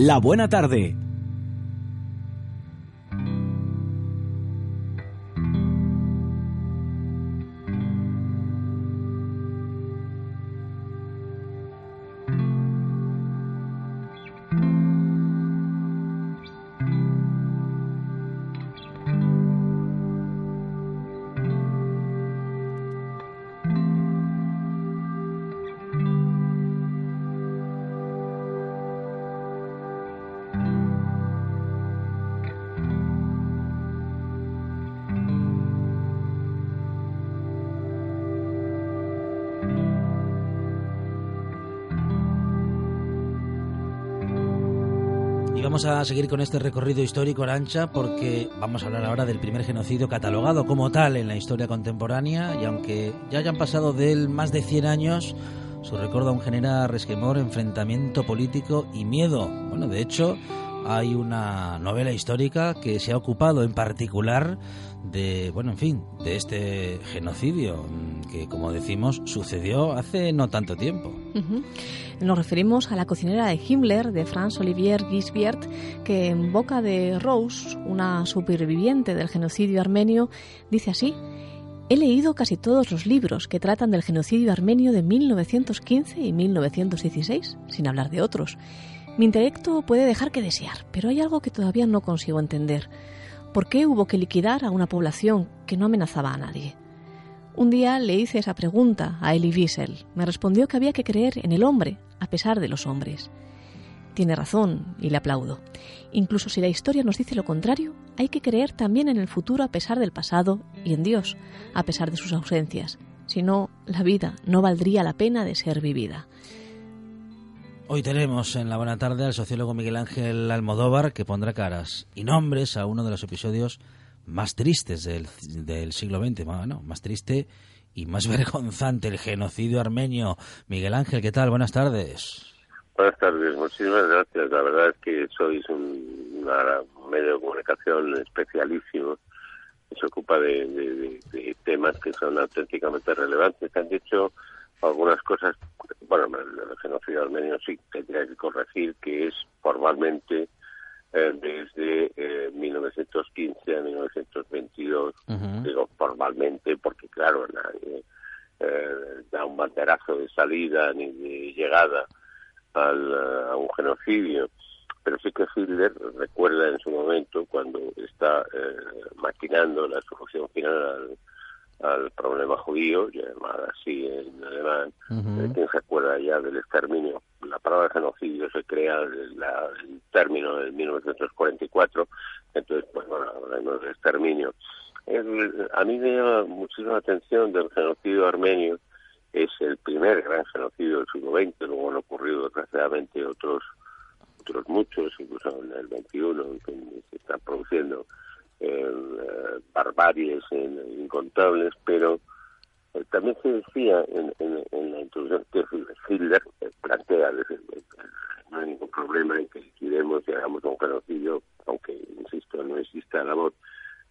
La Buena Tarde vamos a seguir con este recorrido histórico Arancha porque vamos a hablar ahora del primer genocidio catalogado como tal en la historia contemporánea y aunque ya hayan pasado de él más de 100 años, su recuerdo aún genera resquemor, enfrentamiento político y miedo. Bueno, de hecho, hay una novela histórica que se ha ocupado en particular de, bueno, en fin, de este genocidio que, como decimos, sucedió hace no tanto tiempo. Nos referimos a la cocinera de Himmler, de Franz Olivier Gisbert, que en boca de Rose, una superviviente del genocidio armenio, dice así. He leído casi todos los libros que tratan del genocidio armenio de 1915 y 1916, sin hablar de otros. Mi intelecto puede dejar que desear, pero hay algo que todavía no consigo entender. ¿Por qué hubo que liquidar a una población que no amenazaba a nadie? Un día le hice esa pregunta a Elie Wiesel. Me respondió que había que creer en el hombre, a pesar de los hombres. Tiene razón y le aplaudo. Incluso si la historia nos dice lo contrario, hay que creer también en el futuro a pesar del pasado y en Dios, a pesar de sus ausencias. Si no, la vida no valdría la pena de ser vivida. Hoy tenemos en la buena tarde al sociólogo Miguel Ángel Almodóvar que pondrá caras y nombres a uno de los episodios más tristes del, del siglo XX, bueno, más triste y más vergonzante, el genocidio armenio. Miguel Ángel, ¿qué tal? Buenas tardes. Buenas tardes, muchísimas gracias. La verdad es que sois un, medio de comunicación especialísimo que se ocupa de, de temas que son auténticamente relevantes. Han dicho algunas cosas, bueno, el genocidio armenio sí tendría que corregir que es formalmente eh, desde 1915 eh, a 1922, digo formalmente porque claro, nadie eh, da un banderazo de salida ni de llegada al, a un genocidio, pero sí que Hitler recuerda en su momento cuando está maquinando la solución final al al problema judío, llamada así en alemán, uh ¿quién se acuerda ya del exterminio? La palabra genocidio se crea el, el término de 1944, entonces, pues bueno, hablamos del exterminio. a mí me llama muchísima atención del genocidio armenio, es el primer gran genocidio del siglo XX, luego han ocurrido desgraciadamente otros otros muchos, incluso en el 21, que se están produciendo eh, barbaries incontables, pero eh, también se decía en, la introducción que Hitler eh, plantea, no hay ningún problema en que liquidemos y hagamos un genocidio, aunque, insisto, no exista la voz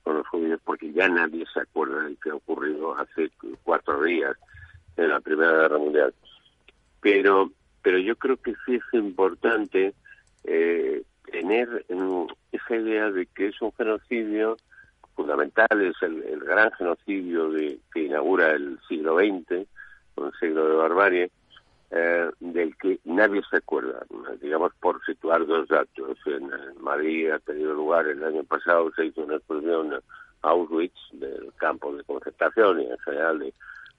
con los judíos, porque ya nadie se acuerda de que ha ocurrido hace cuatro días en la Primera Guerra Mundial. Pero, pero yo creo que sí es importante eh, tener esa idea de que es un genocidio fundamental, es el, gran genocidio de, que inaugura el siglo XX, un siglo de barbarie, eh, del que nadie se acuerda. Digamos, por situar dos datos. En, Madrid ha tenido lugar el año pasado, se hizo una explosión a Auschwitz, del campo de concentración y en general de,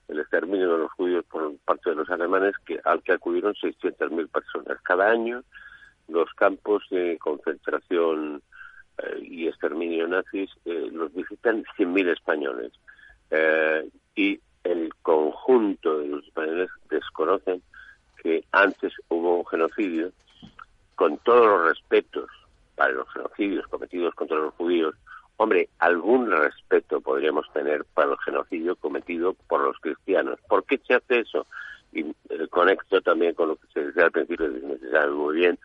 el exterminio de los judíos por parte de los alemanes, que, al que acudieron 600.000 personas. Cada año los campos de concentración eh, y exterminio nazis eh, los visitan 100.000 españoles eh, y el conjunto de los españoles desconocen que antes hubo un genocidio con todos los respetos para los genocidios cometidos contra los judíos. Hombre, algún respeto podríamos tener para el genocidio cometido por los cristianos. ¿Por qué se hace eso? Y conecto también con lo que se decía al principio, se sabe muy bien,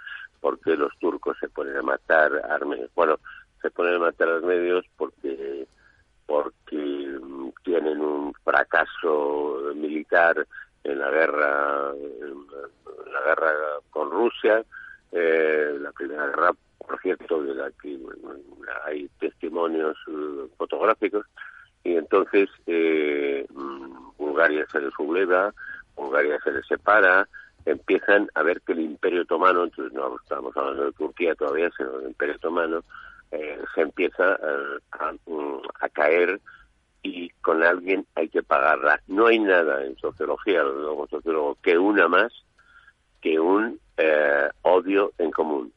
por qué los turcos se ponen a matar armenios. Bueno, se ponen a matar armenios porque porque tienen un fracaso militar en la guerra la guerra con Rusia eh, la Primera Guerra, por cierto, de la que hay testimonios eh, fotográficos, y entonces eh, mm, Bulgaria se les subleva, Bulgaria se les separa, empiezan a ver que el Imperio Otomano, entonces no estamos hablando de Turquía todavía, sino del Imperio Otomano, eh, se empieza a, mm, a, caer y con alguien hay que pagarla. No hay nada en sociología, lo sociólogo, que una más que un eh, odio en común.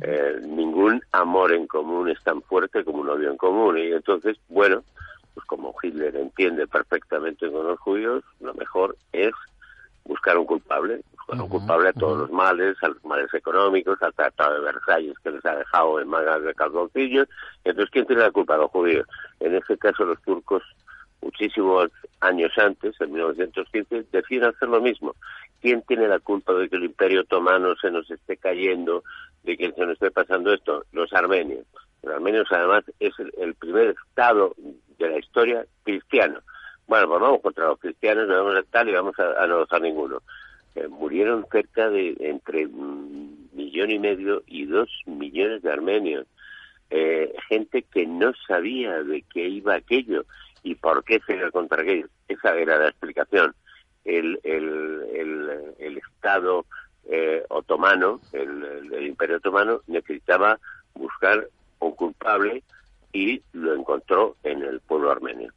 Eh, ningún amor en común es tan fuerte como un odio en común. Y entonces, bueno, pues como Hitler entiende perfectamente con los judíos, lo mejor es buscar un culpable, buscar un culpable a todos los males, a los males económicos, al Tratado de Versalles que les ha dejado en mangas de calzoncillos. Entonces, ¿quién tiene la culpa? Los judíos. En este caso, los turcos, muchísimos años antes, en 1915, deciden hacer lo mismo. ¿Quién tiene la culpa de que el Imperio Otomano se nos esté cayendo, de que se nos esté pasando esto? Los armenios. Los armenios, además, es el, primer Estado de la historia cristiano. Bueno, pues vamos contra los cristianos, no vamos a tal y vamos a, no dejar ninguno. Eh, murieron cerca de entre un millón y medio y dos millones de armenios. Eh, gente que no sabía de qué iba aquello y por qué se iba contra aquello. Esa era la explicación el, el, el, Estado eh, otomano, el, el Imperio otomano, necesitaba buscar un culpable y lo encontró en el pueblo armenio.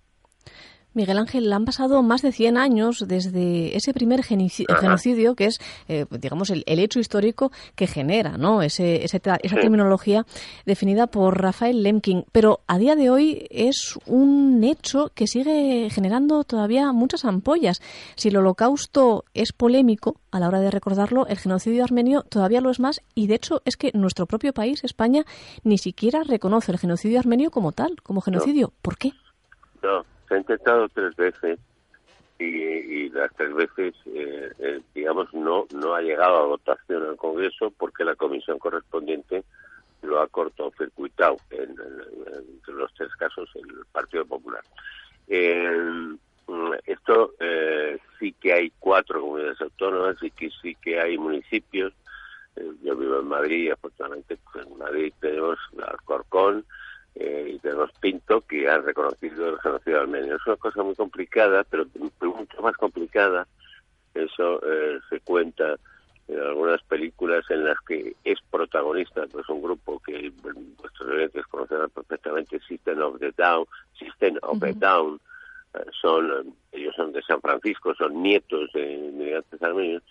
Miguel Ángel, han pasado más de 100 años desde ese primer genocidio, que es, eh, digamos, el, hecho histórico que genera ¿no? Ese, esa terminología definida por Rafael Lemkin. Pero a día de hoy es un hecho que sigue generando todavía muchas ampollas. Si el holocausto es polémico a la hora de recordarlo, el genocidio armenio todavía lo es más. Y de hecho es que nuestro propio país, España, ni siquiera reconoce el genocidio armenio como tal, como genocidio. ¿Por qué? No se ha intentado tres veces y, las tres veces, eh, eh, digamos, no, no ha llegado a votación al Congreso porque la comisión correspondiente lo ha cortocircuitado en, los tres casos el Partido Popular. esto eh, sí que hay cuatro comunidades autónomas y que sí que hay municipios. yo vivo en Madrid, afortunadamente pues, en Madrid tenemos Alcorcón, eh, y tenemos Pinto que han reconocido el genocidio armenio. Es una cosa muy complicada, pero mucho más complicada. Eso eh, se cuenta en algunas películas en las que es protagonista, pues un grupo que vuestros oyentes conocerán perfectamente, System of the Down, System of the Down, eh, son, ellos son de San Francisco, son nietos de inmigrantes armenios,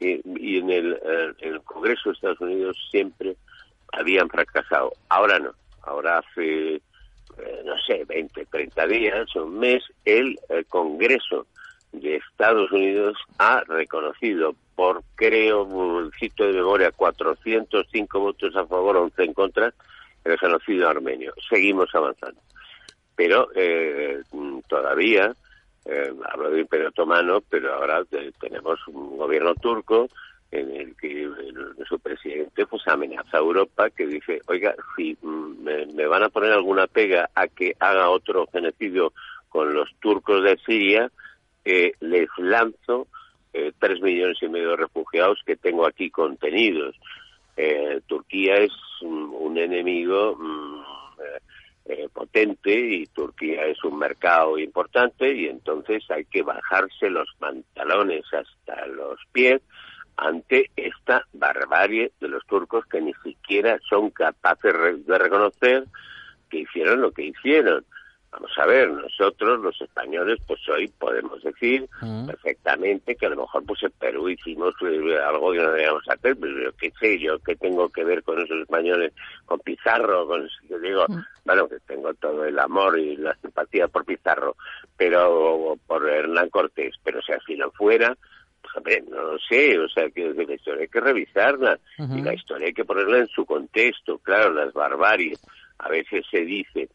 y, en, el, en el Congreso de Estados Unidos siempre habían fracasado. Ahora no ahora hace, eh, no sé, 20, 30 días, un mes, el, eh, Congreso de Estados Unidos ha reconocido por, creo, cito de memoria, 405 votos a favor, 11 en contra, el genocidio armenio. Seguimos avanzando. Pero eh, todavía, hablo del Imperio Otomano, pero ahora tenemos un gobierno turco en el que su presidente pues amenaza a Europa que dice, oiga, si me, van a poner alguna pega a que haga otro genocidio con los turcos de Siria, eh, les lanzo eh, tres millones y medio de refugiados que tengo aquí contenidos. Eh, Turquía es un enemigo mm, potente y Turquía es un mercado importante y entonces hay que bajarse los pantalones hasta los pies ante esta barbarie de los turcos que ni siquiera son capaces de reconocer que hicieron lo que hicieron. Vamos a ver, nosotros los españoles, pues hoy podemos decir mm. perfectamente que a lo mejor pues en Perú hicimos eh, algo que no debíamos hacer, pero qué sé yo, qué tengo que ver con esos españoles, con Pizarro, con, yo digo, mm. bueno, que tengo todo el amor y la simpatía por Pizarro, pero por Hernán Cortés, pero si así no fuera, no lo sé, o sea, que la historia hay que revisarla y la historia hay que ponerla en su contexto, claro, las barbaries. A veces se dice,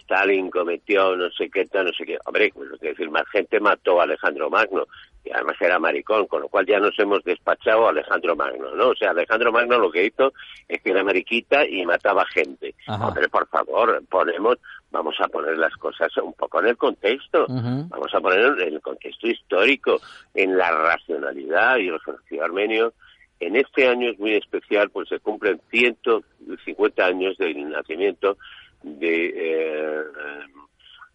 Stalin cometió no sé qué tal, no sé qué. Hombre, pues, es decir, más gente mató a Alejandro Magno y además era maricón, con lo cual ya nos hemos despachado a Alejandro Magno, ¿no? O sea, Alejandro Magno lo que hizo es que era mariquita y mataba gente. Hombre, por favor, ponemos, vamos a poner las cosas un poco en el contexto, vamos a poner en el contexto histórico, en la racionalidad y el genocidio armenio en este año es muy especial, pues se cumplen 150 años del nacimiento de, eh,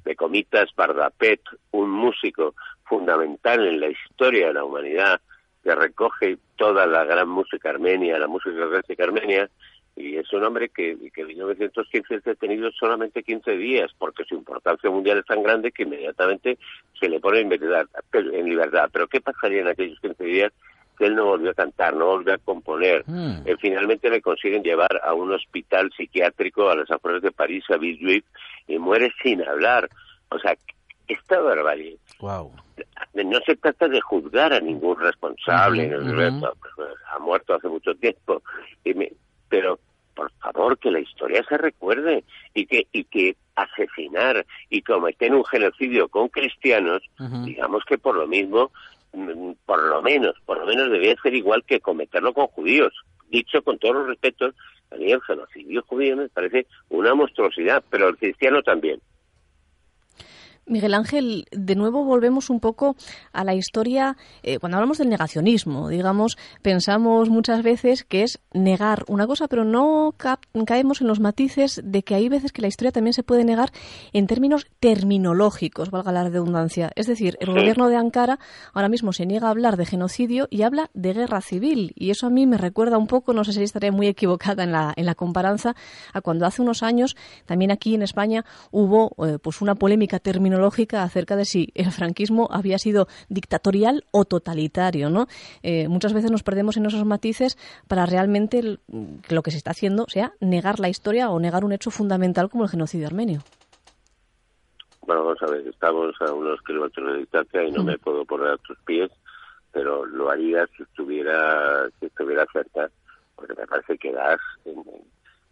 de Comitas Bardapet, un músico fundamental en la historia de la humanidad, que recoge toda la gran música armenia, la música clásica armenia, y es un hombre que, que en 1915 es detenido solamente 15 días, porque su importancia mundial es tan grande que inmediatamente se le pone en libertad. En libertad. Pero ¿qué pasaría en aquellos 15 días que él no volvió a cantar, no volvió a componer. Mm. Eh, finalmente le consiguen llevar a un hospital psiquiátrico a las afueras de París, a Villejuif, y muere sin hablar. O sea, esta barbarie. Wow. No se trata de juzgar a ningún responsable, ha muerto hace mucho tiempo, pero por favor que la historia se recuerde y que y que asesinar y cometer un genocidio con cristianos, digamos que por lo mismo Mm, por lo menos, por lo menos debía ser igual que cometerlo con judíos. Dicho con todos los respetos, a mí el genocidio judío me parece una monstruosidad, pero el cristiano también. Miguel Ángel, de nuevo volvemos un poco a la historia. Eh, cuando hablamos del negacionismo, digamos, pensamos muchas veces que es negar una cosa, pero no caemos en los matices de que hay veces que la historia también se puede negar en términos terminológicos, valga la redundancia. Es decir, el gobierno de Ankara ahora mismo se niega a hablar de genocidio y habla de guerra civil. Y eso a mí me recuerda un poco, no sé si estaré muy equivocada en la, en la comparanza, a cuando hace unos años, también aquí en España, hubo eh, pues una polémica terminológica lógica acerca de si el franquismo había sido dictatorial o totalitario, ¿no? Eh, muchas veces nos perdemos en esos matices para realmente que lo que se está haciendo sea negar la historia o negar un hecho fundamental como el genocidio armenio. Bueno, vamos a ver, estamos a unos kilómetros de distancia y no me puedo poner a tus pies, pero lo haría si estuviera, si estuviera cerca, porque me parece que das,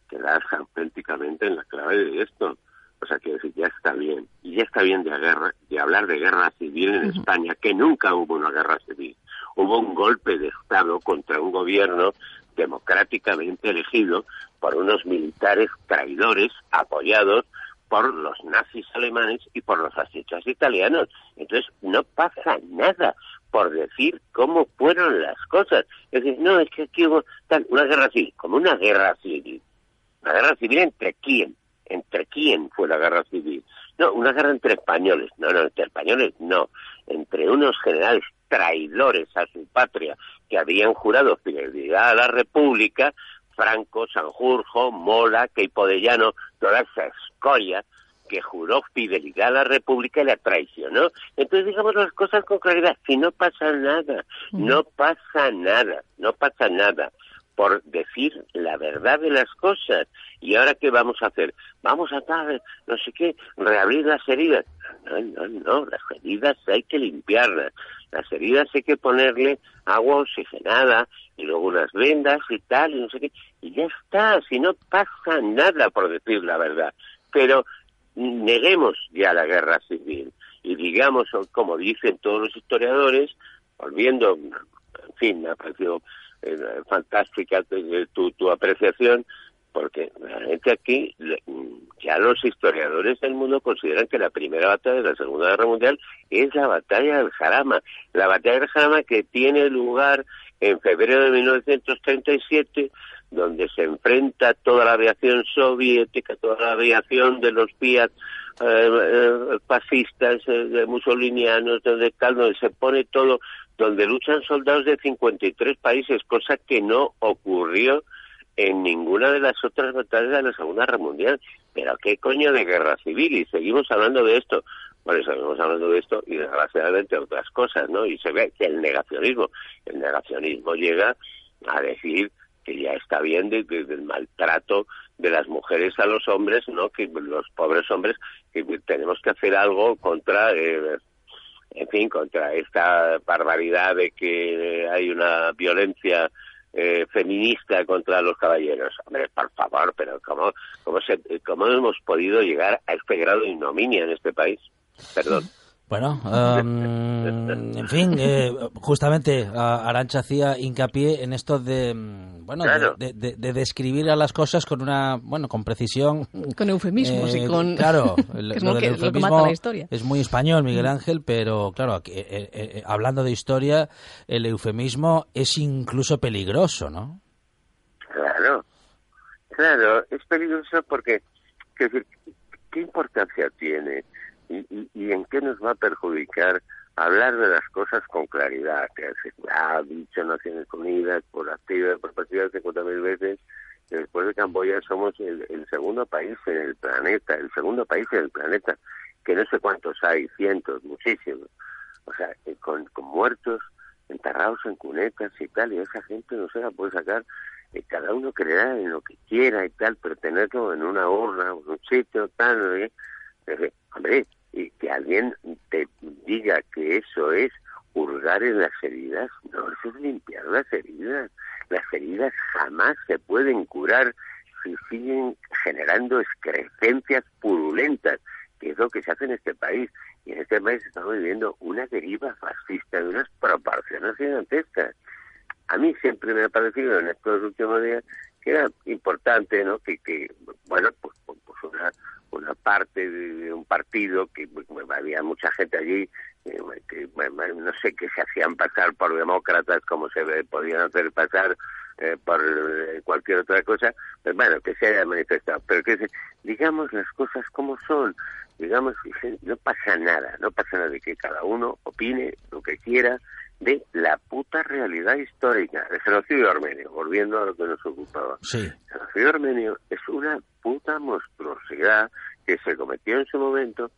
que das auténticamente en la clave de esto. O sea, que decir, ya está bien. Y ya está bien de, guerra, de hablar de guerra civil en España, que nunca hubo una guerra civil. Hubo un golpe de Estado contra un gobierno democráticamente elegido por unos militares traidores apoyados por los nazis alemanes y por los fascistas italianos. Entonces, no pasa nada por decir cómo fueron las cosas. Es decir, no, es que aquí hubo una guerra civil, como una guerra civil. ¿Una guerra civil entre quién? ¿Entre quién fue la guerra civil? No, una guerra entre españoles. No, no, entre españoles no. Entre unos generales traidores a su patria que habían jurado fidelidad a la República, Franco, Sanjurjo, Mola, Queipodellano, toda esa escoria que juró fidelidad a la República y la traicionó. Entonces digamos las cosas con claridad, si no pasa nada, no pasa nada, no pasa nada por decir la verdad de las cosas. ¿Y ahora qué vamos a hacer? Vamos a dar, no sé qué, reabrir las heridas. No, no, no, las heridas hay que limpiarlas. Las heridas hay que ponerle agua oxigenada y luego unas vendas y tal, y no sé qué. Y ya está, si no pasa nada por decir la verdad. Pero neguemos ya la guerra civil y digamos, como dicen todos los historiadores, volviendo, en fin, me ha parecido eh, fantástica tu, tu apreciación, porque realmente aquí ya los historiadores del mundo consideran que la primera batalla de la Segunda Guerra Mundial es la batalla del Jarama. La batalla del Jarama que tiene lugar en febrero de 1937, donde se enfrenta toda la aviación soviética, toda la aviación de los Fiat eh, eh, fascistas, eh, musolinianos, donde tal, donde se pone todo donde luchan soldados de 53 países, cosa que no ocurrió en ninguna de las otras batallas de la Segunda Guerra Mundial. Pero qué coño de guerra civil y seguimos hablando de esto. Bueno, seguimos hablando de esto y desgraciadamente otras cosas, ¿no? Y se ve que el negacionismo, el negacionismo llega a decir que ya está bien del maltrato de las mujeres a los hombres, ¿no? Que los pobres hombres que tenemos que hacer algo contra eh, en fin, contra esta barbaridad de que hay una violencia eh, feminista contra los caballeros. Hombre, por favor, pero ¿cómo, cómo, se, ¿cómo hemos podido llegar a este grado de ignominia en este país? Perdón. Bueno, em, en fin, eh, justamente Arancha hacía hincapié en esto de, bueno, de, describir a las cosas con una, bueno, con precisión. Con eufemismos y eh, con... Claro, lo, que, la historia. es muy español, Miguel mm. Ángel, pero claro, hablando de historia, el eufemismo es incluso peligroso, ¿no? Claro, claro, es peligroso porque, ¿qué importancia tiene y en qué nos va a perjudicar hablar de las cosas con claridad, que ha dicho Naciones Unidas por activa y por pasiva 50.000 veces que después de Camboya somos el, segundo país en el planeta, el segundo país en el planeta, que no sé cuántos hay, cientos, muchísimos, o sea, con, con muertos enterrados en cunetas y tal, y esa gente no se la puede sacar, y cada uno creerá en lo que quiera y tal, pero tenerlo en una urna, en un sitio, tal, ¿eh? Hombre, y que alguien te diga que eso es hurgar en las heridas, no, eso es limpiar las heridas. Las heridas jamás se pueden curar si siguen generando excrescencias purulentas, que es lo que se hace en este país. Y en este país estamos viviendo una deriva fascista de unas proporciones gigantescas. A mí siempre me ha parecido en estos últimos días que era importante, ¿no? Que, que bueno, pues, pues, pues una, una parte de, un partido que pues, había mucha gente allí eh, que no sé que se hacían pasar por demócratas como se podían hacer pasar eh, por eh, cualquier otra cosa pues bueno que se haya manifestado pero que digamos las cosas como son digamos no pasa nada no pasa nada de que cada uno opine lo que quiera de la puta realidad histórica el genocidio armenio, volviendo a lo que nos ocupaba. El genocidio armenio es una puta monstruosidad que se cometió en su momento,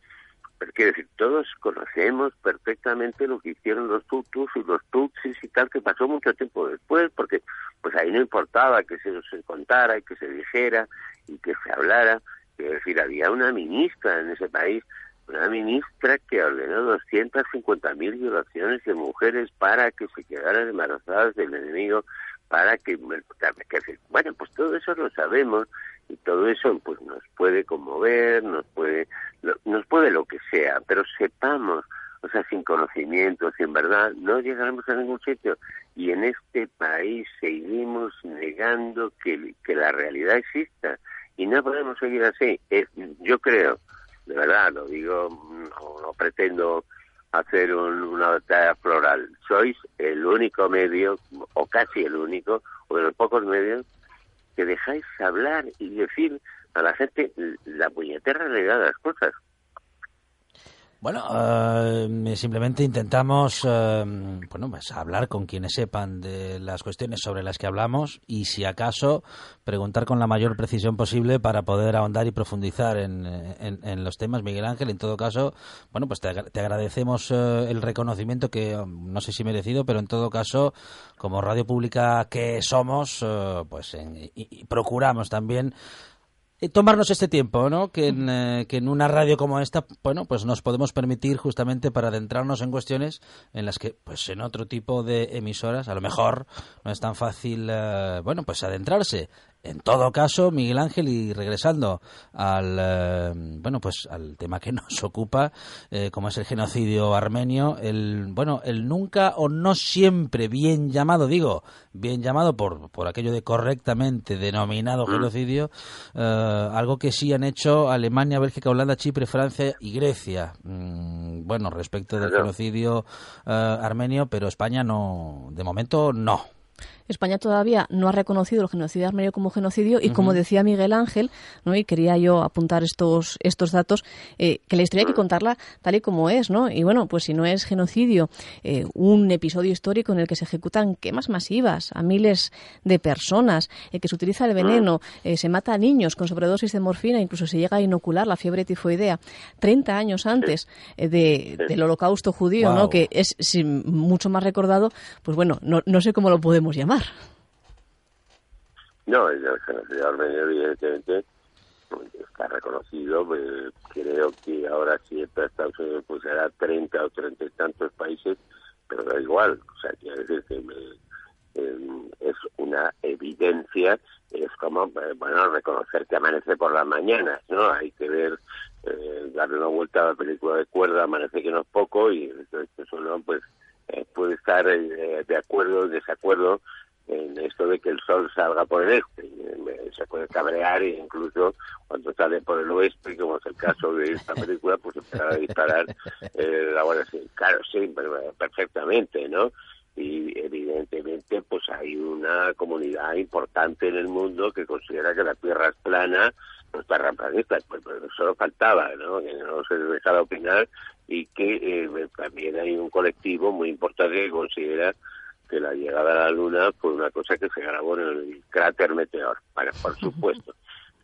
pero quiere decir, todos conocemos perfectamente lo que hicieron los Tutus y los Tutsis y tal, que pasó mucho tiempo después, porque pues ahí no importaba que se nos contara y que se dijera y que se hablara. Quiero decir, había una ministra en ese país una ministra que ordenó 250.000 violaciones de mujeres para que se quedaran embarazadas del enemigo, para que, bueno, pues todo eso lo sabemos y todo eso pues nos puede conmover, nos puede, nos puede lo que sea, pero sepamos, o sea, sin conocimiento, sin verdad, no llegaremos a ningún sitio. Y en este país seguimos negando que, que la realidad exista y no podemos seguir así. yo creo de verdad, lo digo, no, pretendo hacer una batalla floral. Sois el único medio, o casi el único, o de los pocos medios, que dejáis hablar y decir a la gente la puñetera realidad de las cosas. Bueno, eh, simplemente intentamos eh, bueno, pues hablar con quienes sepan de las cuestiones sobre las que hablamos y, si acaso, preguntar con la mayor precisión posible para poder ahondar y profundizar en, en, los temas. Miguel Ángel, en todo caso, bueno, pues te, agradecemos eh, el reconocimiento que no sé si merecido, pero en todo caso, como radio pública que somos, pues y procuramos también tomarnos este tiempo, ¿no? Que en, eh, que en una radio como esta, bueno, pues nos podemos permitir justamente para adentrarnos en cuestiones en las que, pues en otro tipo de emisoras, a lo mejor no es tan fácil, eh, bueno, pues adentrarse. En todo caso, Miguel Ángel, y regresando al eh, bueno, pues al tema que nos ocupa, eh, como es el genocidio armenio, el bueno, el nunca o no siempre bien llamado, digo, bien llamado por, por aquello de correctamente denominado mm. genocidio, eh, algo que sí han hecho Alemania, Bélgica, Holanda, Chipre, Francia y Grecia. Mm, bueno, respecto del genocidio armenio, pero España no, de momento no. España todavía no ha reconocido el genocidio armenio como genocidio y, como decía Miguel Ángel, ¿no? y quería yo apuntar estos, estos datos, eh, que la historia hay que contarla tal y como es. ¿no? Y bueno, pues si no es genocidio, eh, un episodio histórico en el que se ejecutan quemas masivas a miles de personas, eh, que se utiliza el veneno, se mata a niños con sobredosis de morfina, incluso se llega a inocular la fiebre tifoidea 30 años antes del holocausto judío, ¿no? que es mucho más recordado, pues bueno, no, no sé cómo lo podemos llamar. No, el genocidio armenio evidentemente está reconocido, eh, creo que ahora si está Estados Unidos pues será 30 o 30 y tantos países, pero da igual, o sea, quiere decir que em, es una evidencia, es como, eh, bueno, reconocer que amanece por las mañanas, ¿no? Hay que ver, eh, darle una vuelta a la película de cuerda, amanece que no es poco, y esto, solo, pues, puede estar de acuerdo desacuerdo esto de que el sol salga por el este. Se puede cabrear e incluso cuando sale por el oeste, como es el caso de esta película, pues empezar a disparar eh, la Guardia Claro, sí, perfectamente, ¿no? y evidentemente pues hay una comunidad importante en el mundo que considera que la Tierra es plana, no es terraplanista, pues, pues solo faltaba, ¿no? Que no se dejara opinar y que eh, también hay un colectivo muy importante que considera que la llegada a la Luna fue una cosa que se grabó en el cráter meteor, para, por supuesto.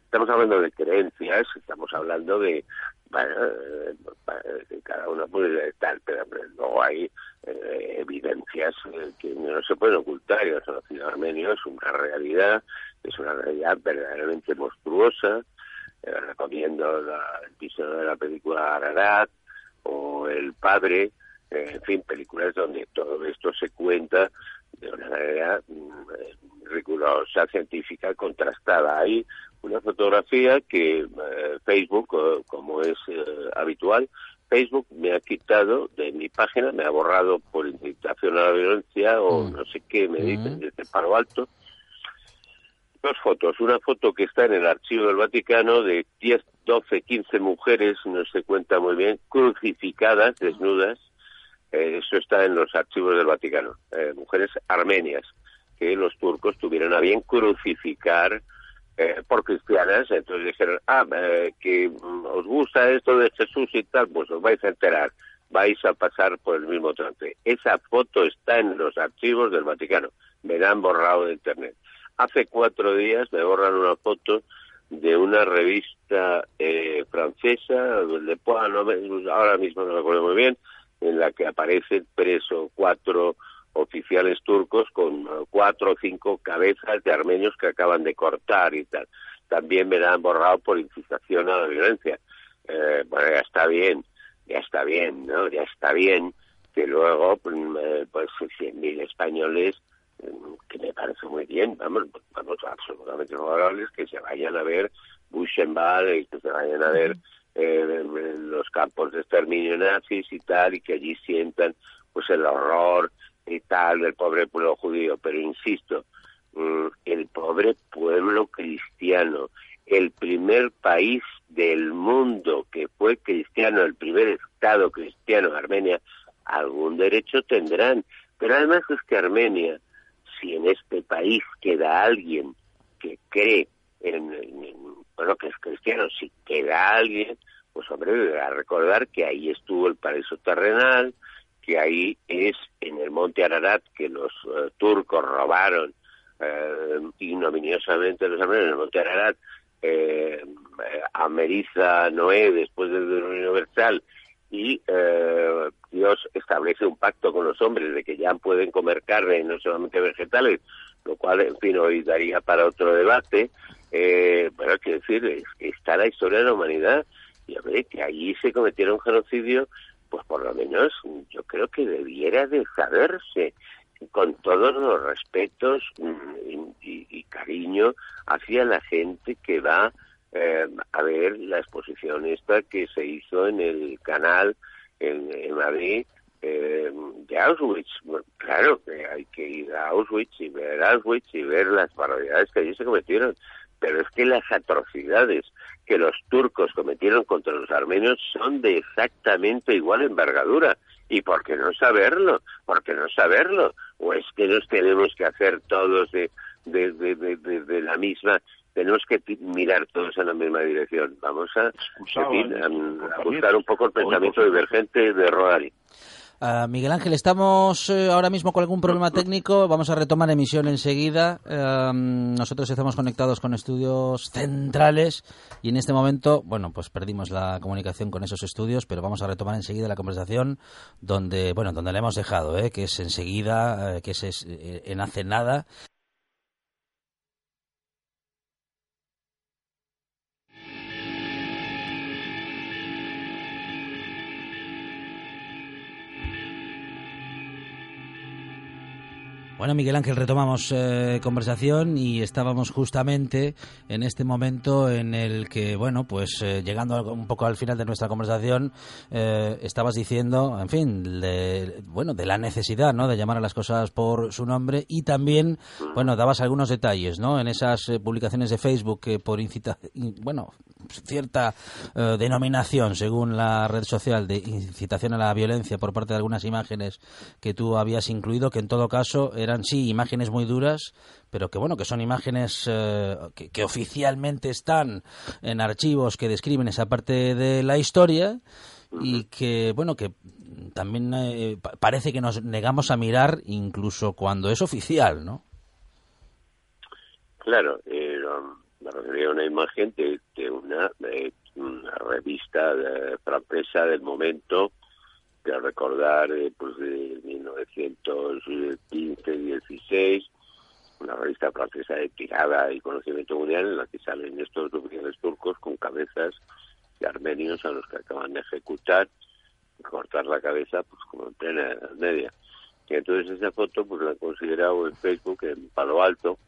Estamos hablando de creencias, estamos hablando de, bueno, eh, cada uno puede estar, pero luego hay eh, evidencias eh, que no se pueden ocultar. El genocidio armenio es una realidad, es una realidad verdaderamente monstruosa. recomiendo el episodio de la película Ararat o El Padre, en fin, películas donde todo esto se cuenta de una manera mm, rigurosa, científica, contrastada. Hay una fotografía que eh, Facebook, eh, como es eh, habitual, Facebook me ha quitado de mi página, me ha borrado por incitación a la violencia o mm. no sé qué, me dicen mm. desde Paro Alto. Dos fotos, una foto que está en el archivo del Vaticano de 10, 12, 15 mujeres, no se cuenta muy bien, crucificadas, desnudas, eso está en los archivos del Vaticano, mujeres armenias, que los turcos tuvieron a bien crucificar eh, por cristianas, entonces dijeron, ah, eh, que mm, os gusta esto de Jesús y tal, pues os vais a enterar, vais a pasar por el mismo trance. Esa foto está en los archivos del Vaticano, me la han borrado de internet. Hace cuatro días me borran una foto de una revista eh, francesa, de, ahora mismo no me acuerdo muy bien, en la que aparecen preso cuatro oficiales turcos con uh, cuatro o cinco cabezas de armenios que acaban de cortar y tal. También me la han borrado por incitación a la violencia. Eh, bueno, ya está bien, ya está bien, ¿no? Ya está bien que luego, mm, eh, pues, españoles, mm, que me parece muy bien, vamos, vamos absolutamente favorables, que se vayan a ver Buchenwald y que se vayan a ver eh, los campos de exterminio nazis y tal, y que allí sientan pues el horror y tal del pobre pueblo judío, pero insisto, mm, el pobre pueblo cristiano, el primer país del mundo que fue cristiano, el primer Estado cristiano, Armenia, algún derecho tendrán. Pero además es que Armenia, si en este país queda alguien que cree en, en bueno, que es cristiano, si queda alguien, pues hombre, deberá recordar que ahí estuvo el paraíso terrenal, que ahí es en el monte Ararat que los eh, turcos robaron eh, ignominiosamente los armenios en el monte Ararat eh, a Meriza Noé después del universal y eh, Dios establece un pacto con los hombres de que ya pueden comer carne y no solamente vegetales, lo cual, en fin, hoy daría para otro debate. Eh, bueno, quiero decir, está la historia de la humanidad y a ver que allí se cometieron genocidios pues por lo menos yo creo que debiera de saberse con todos los respetos mm, y, cariño hacia la gente que va eh, a ver la exposición esta que se hizo en el canal en, Madrid eh, de Auschwitz. claro que hay que ir a Auschwitz y ver Auschwitz y ver las barbaridades que allí se cometieron, pero es que las atrocidades que los turcos cometieron contra los armenios son de exactamente igual envergadura. ¿Y por qué no saberlo? ¿Por qué no saberlo? ¿O es que nos tenemos que hacer todos de, de, de, de, la misma tenemos que mirar todos en la misma dirección. Vamos a, a, buscar un poco el pensamiento divergente de Rodari. Miguel Ángel, estamos eh, ahora mismo con algún problema técnico. Vamos a retomar emisión enseguida. nosotros estamos conectados con estudios centrales y en este momento, bueno, pues perdimos la comunicación con esos estudios, pero vamos a retomar enseguida la conversación donde, bueno, donde la hemos dejado, ¿eh? que es enseguida, eh, que es en hace nada. Bueno, Miguel Ángel, retomamos eh, conversación y estábamos justamente en este momento en el que, bueno, pues eh, llegando un poco al final de nuestra conversación, eh, estabas diciendo, en fin, de, bueno, de la necesidad, ¿no?, de llamar a las cosas por su nombre y también, bueno, dabas algunos detalles, ¿no?, en esas publicaciones de Facebook que por incita, bueno, cierta denominación, según la red social, de incitación a la violencia por parte de algunas imágenes que tú habías incluido, que en todo caso eran sí imágenes muy duras, pero que bueno, que son imágenes eh, que, oficialmente están en archivos que describen esa parte de la historia y que bueno, que también eh, parece que nos negamos a mirar incluso cuando es oficial, ¿no? Claro, eh, me refería a una imagen de, una, una revista francesa del momento que recordar eh, pues de 1915-16, una revista francesa de tirada y conocimiento mundial en la que salen estos oficiales turcos con cabezas de armenios a los que acaban de ejecutar y cortar la cabeza pues como en plena media. Y entonces esa foto pues la he considerado en Facebook en Palo Alto,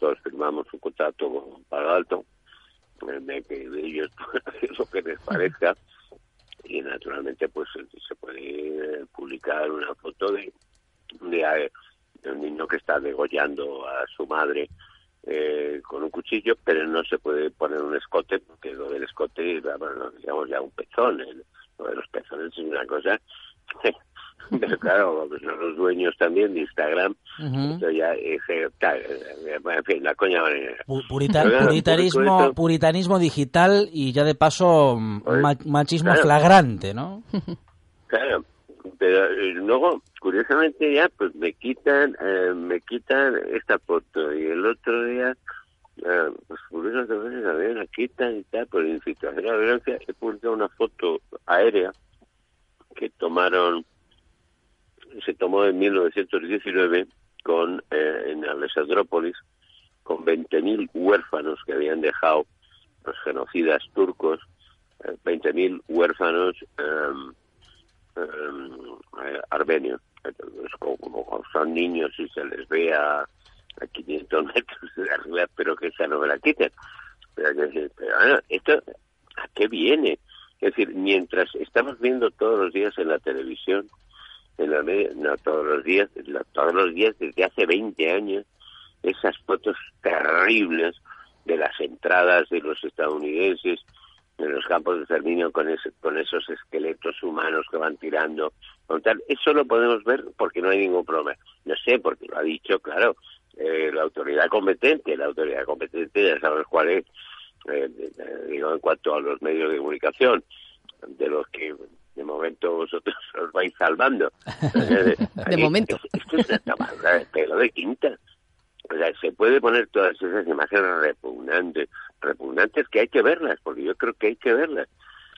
todos firmamos un contrato con Palo Alto, que ellos lo que les parezca y naturalmente pues se puede publicar una foto de, de, un niño que está degollando a su madre eh, con un cuchillo, pero no se puede poner un escote, porque lo del escote, bueno, digamos ya un pezón, lo de los pezones es una cosa Pero claro, pues los dueños también de Instagram, ya eh, en fin, la coña puritanismo, puritanismo digital y ya de paso pues, machismo flagrante, ¿no? claro, pero eh, luego, curiosamente ya, pues me quitan, eh, me quitan esta foto y el otro día pues curiosamente también la quitan y tal, por incitación a la violencia, he publicado una foto aérea que tomaron se tomó en 1919 con, eh, en Alessandrópolis con 20.000 huérfanos que habían dejado los genocidas turcos, 20.000 eh, huérfanos em, em, eh, armenios. como, son niños y se les ve a, 500 metros de arriba, pero que esa no me la quiten. Pero, pero bueno, ¿esto a qué viene? Es decir, mientras estamos viendo todos los días en la televisión en la media, no todos los días, todos los días desde hace 20 años, esas fotos terribles de las entradas de los estadounidenses en los campos de exterminio con, ese, con esos esqueletos humanos que van tirando. Con tal. Eso lo podemos ver porque no hay ningún problema. No sé, porque lo ha dicho, claro, eh, la autoridad competente. La autoridad competente ya sabes cuál es, eh, digo, en cuanto a los medios de comunicación, de los que de momento vosotros os vais salvando. de momento. Esto es una de pelo de quinta. O sea, se puede poner todas esas imágenes repugnantes, repugnantes que hay que verlas, porque yo creo que hay que verlas.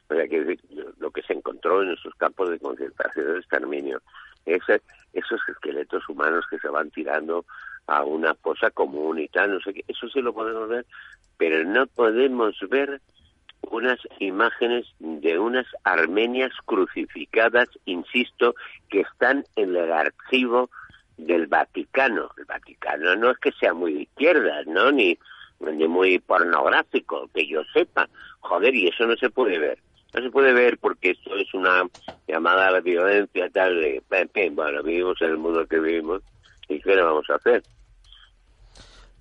O sea, que lo que se encontró en esos campos de concentración de exterminio, ese, esos esqueletos humanos que se van tirando a una fosa común y tal, no sé qué, eso sí lo podemos ver, pero no podemos ver unas imágenes de unas armenias crucificadas, insisto, que están en el archivo del Vaticano. El Vaticano no es que sea muy de izquierda, ¿no? Ni, ni muy pornográfico, que yo sepa. Joder, y eso no se puede ver. No se puede ver porque esto es una llamada a la violencia, tal. De, bueno, vivimos en el mundo que vivimos y ¿qué le vamos a hacer?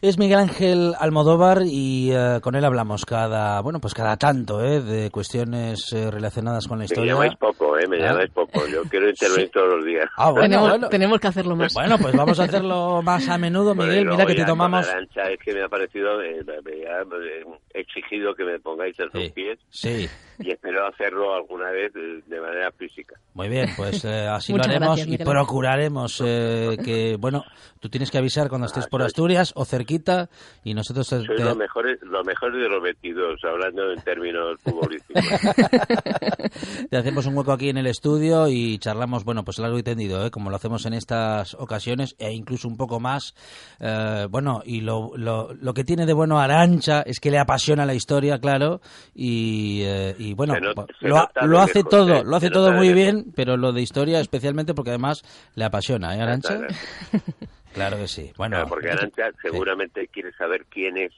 Es Miguel Ángel Almodóvar y eh, con él hablamos cada, bueno, pues cada tanto, ¿eh? De cuestiones eh, relacionadas con la historia. Me llamáis poco, ¿eh? Me ¿Ah? llamáis poco. Yo quiero intervenir todos los días. Ah, bueno, tenemos, que hacerlo más. Bueno, pues vamos a hacerlo más a menudo, Miguel. Mira que te tomamos... es que me ha parecido, me, ha exigido que me pongáis a sus pies. Sí. Y espero hacerlo alguna vez de manera física. Muy bien, pues así lo haremos y procuraremos que, bueno, tú tienes que avisar cuando estés por Asturias o cerquita y nosotros... Soy lo, mejor, lo mejor de los 22, hablando en términos futbolísticos. te hacemos un hueco aquí en el estudio y charlamos, bueno, pues largo y tendido, ¿eh? como lo hacemos en estas ocasiones e incluso un poco más. Eh, bueno, y lo, lo, lo, que tiene de bueno Arancha es que le apasiona la historia, claro, y, eh, y bueno, lo, lo hace todo, lo hace todo muy bien, pero lo de historia especialmente porque además le apasiona, ¿eh, Arancha? Claro que sí. Bueno, porque Arancha seguramente quiere saber quién es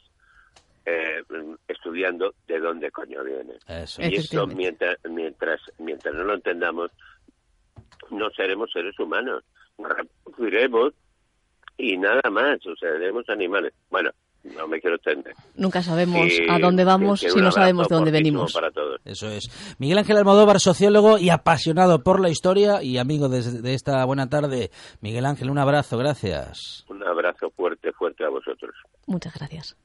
eh, estudiando de dónde coño viene. Y eso mientras, mientras, mientras no lo entendamos, no seremos seres humanos. Reproduciremos y nada más, o sea, seremos animales. Bueno, no me quiero entender. Nunca sabemos a dónde vamos si no sabemos de dónde venimos. Para todos. Eso es. Miguel Ángel Almodóvar, sociólogo y apasionado por la historia y amigo de, de esta buena tarde. Miguel Ángel, un abrazo, gracias. Un abrazo fuerte, fuerte a vosotros. Muchas gracias.